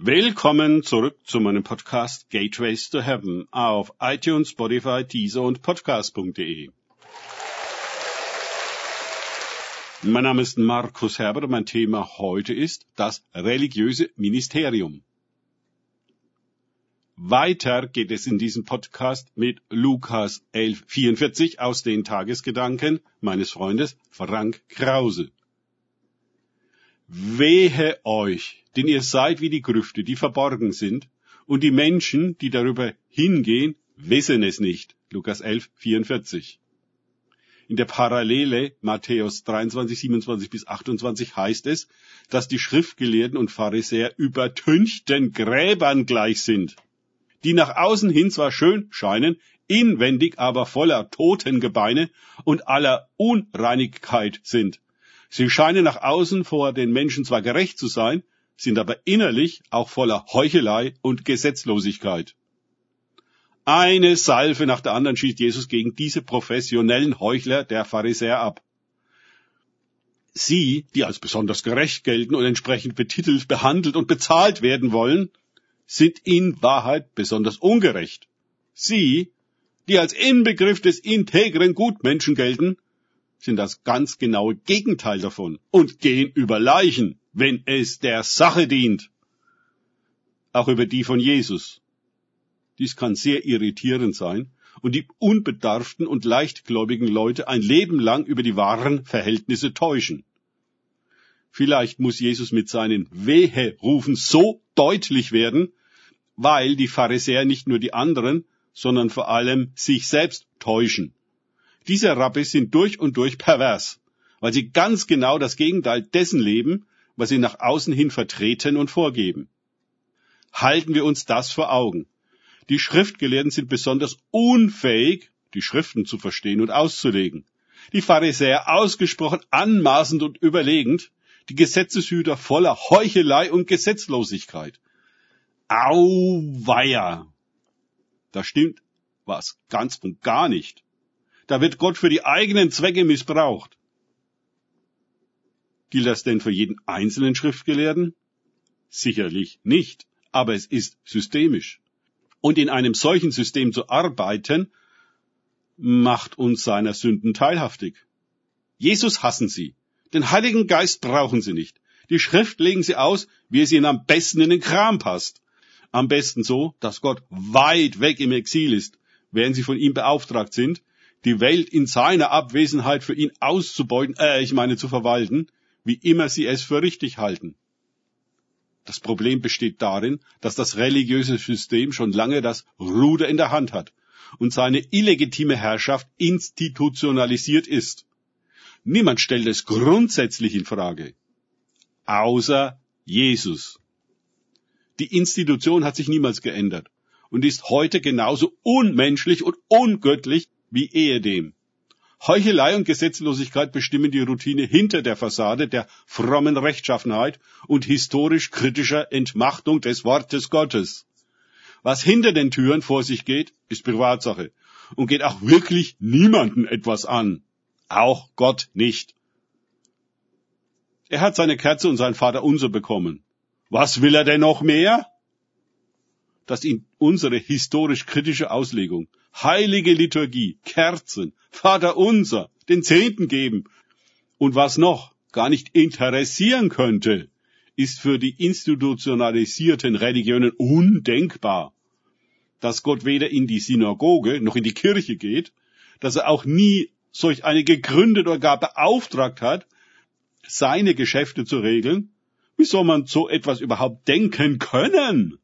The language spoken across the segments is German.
Willkommen zurück zu meinem Podcast Gateways to Heaven auf iTunes, Spotify, Deezer und Podcast.de. Mein Name ist Markus Herbert und mein Thema heute ist das religiöse Ministerium. Weiter geht es in diesem Podcast mit Lukas 11,44 aus den Tagesgedanken meines Freundes Frank Krause. Wehe euch, denn ihr seid wie die Grüfte, die verborgen sind, und die Menschen, die darüber hingehen, wissen es nicht. Lukas 11, 44. In der Parallele Matthäus 23, 27 bis 28 heißt es, dass die Schriftgelehrten und Pharisäer übertünchten Gräbern gleich sind, die nach außen hin zwar schön scheinen, inwendig aber voller Totengebeine und aller Unreinigkeit sind. Sie scheinen nach außen vor den Menschen zwar gerecht zu sein, sind aber innerlich auch voller Heuchelei und Gesetzlosigkeit. Eine Salve nach der anderen schießt Jesus gegen diese professionellen Heuchler der Pharisäer ab. Sie, die als besonders gerecht gelten und entsprechend betitelt, behandelt und bezahlt werden wollen, sind in Wahrheit besonders ungerecht. Sie, die als Inbegriff des integren Gutmenschen gelten, sind das ganz genaue Gegenteil davon und gehen über Leichen, wenn es der Sache dient. Auch über die von Jesus. Dies kann sehr irritierend sein und die unbedarften und leichtgläubigen Leute ein Leben lang über die wahren Verhältnisse täuschen. Vielleicht muss Jesus mit seinen Wehe-Rufen so deutlich werden, weil die Pharisäer nicht nur die anderen, sondern vor allem sich selbst täuschen. Diese Rabbis sind durch und durch pervers, weil sie ganz genau das Gegenteil dessen leben, was sie nach außen hin vertreten und vorgeben. Halten wir uns das vor Augen. Die Schriftgelehrten sind besonders unfähig, die Schriften zu verstehen und auszulegen. Die Pharisäer ausgesprochen anmaßend und überlegend, die Gesetzeshüter voller Heuchelei und Gesetzlosigkeit. Auweia! Da stimmt was ganz und gar nicht. Da wird Gott für die eigenen Zwecke missbraucht. Gilt das denn für jeden einzelnen Schriftgelehrten? Sicherlich nicht, aber es ist systemisch. Und in einem solchen System zu arbeiten, macht uns seiner Sünden teilhaftig. Jesus hassen sie. Den Heiligen Geist brauchen sie nicht. Die Schrift legen sie aus, wie es ihnen am besten in den Kram passt. Am besten so, dass Gott weit weg im Exil ist, während sie von ihm beauftragt sind, die Welt in seiner Abwesenheit für ihn auszubeuten, äh, ich meine zu verwalten, wie immer sie es für richtig halten. Das Problem besteht darin, dass das religiöse System schon lange das Ruder in der Hand hat und seine illegitime Herrschaft institutionalisiert ist. Niemand stellt es grundsätzlich in Frage. Außer Jesus. Die Institution hat sich niemals geändert und ist heute genauso unmenschlich und ungöttlich wie ehedem. Heuchelei und Gesetzlosigkeit bestimmen die Routine hinter der Fassade der frommen Rechtschaffenheit und historisch kritischer Entmachtung des Wortes Gottes. Was hinter den Türen vor sich geht, ist Privatsache und geht auch wirklich niemanden etwas an. Auch Gott nicht. Er hat seine Kerze und sein Vater unser bekommen. Was will er denn noch mehr? Dass ihn unsere historisch kritische Auslegung heilige Liturgie, Kerzen, Vater unser, den Zehnten geben. Und was noch gar nicht interessieren könnte, ist für die institutionalisierten Religionen undenkbar, dass Gott weder in die Synagoge noch in die Kirche geht, dass er auch nie solch eine gegründet oder gar beauftragt hat, seine Geschäfte zu regeln. Wie soll man so etwas überhaupt denken können?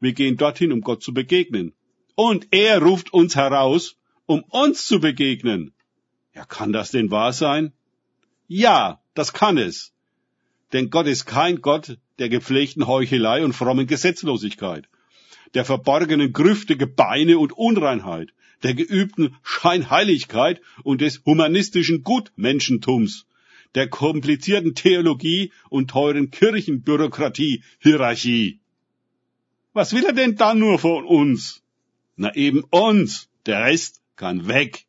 Wir gehen dorthin, um Gott zu begegnen und er ruft uns heraus, um uns zu begegnen. Ja, kann das denn wahr sein? Ja, das kann es. Denn Gott ist kein Gott der gepflegten Heuchelei und frommen Gesetzlosigkeit, der verborgenen Grüfte, Gebeine und Unreinheit, der geübten Scheinheiligkeit und des humanistischen Gutmenschentums, der komplizierten Theologie und teuren Kirchenbürokratie, Hierarchie. Was will er denn dann nur von uns? Na eben uns. Der Rest kann weg.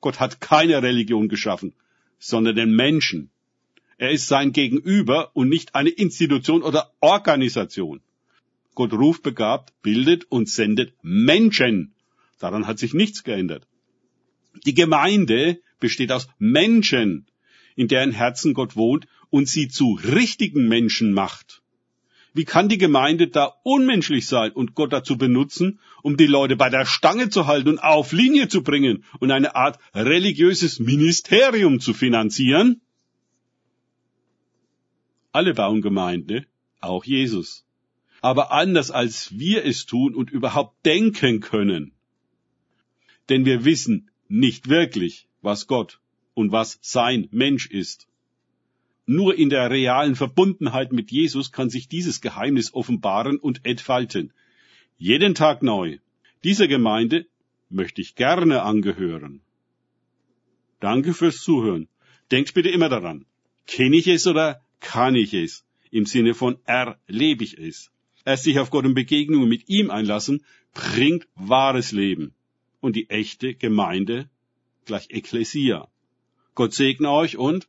Gott hat keine Religion geschaffen, sondern den Menschen. Er ist sein Gegenüber und nicht eine Institution oder Organisation. Gott ruft begabt, bildet und sendet Menschen. Daran hat sich nichts geändert. Die Gemeinde besteht aus Menschen, in deren Herzen Gott wohnt und sie zu richtigen Menschen macht. Wie kann die Gemeinde da unmenschlich sein und Gott dazu benutzen, um die Leute bei der Stange zu halten und auf Linie zu bringen und eine Art religiöses Ministerium zu finanzieren? Alle bauen Gemeinde, auch Jesus. Aber anders als wir es tun und überhaupt denken können. Denn wir wissen nicht wirklich, was Gott und was sein Mensch ist. Nur in der realen Verbundenheit mit Jesus kann sich dieses Geheimnis offenbaren und entfalten. Jeden Tag neu. Dieser Gemeinde möchte ich gerne angehören. Danke fürs Zuhören. Denkt bitte immer daran. Kenne ich es oder kann ich es? Im Sinne von erlebe ich es. Erst sich auf Gott und Begegnungen mit ihm einlassen, bringt wahres Leben. Und die echte Gemeinde gleich Ekklesia. Gott segne euch und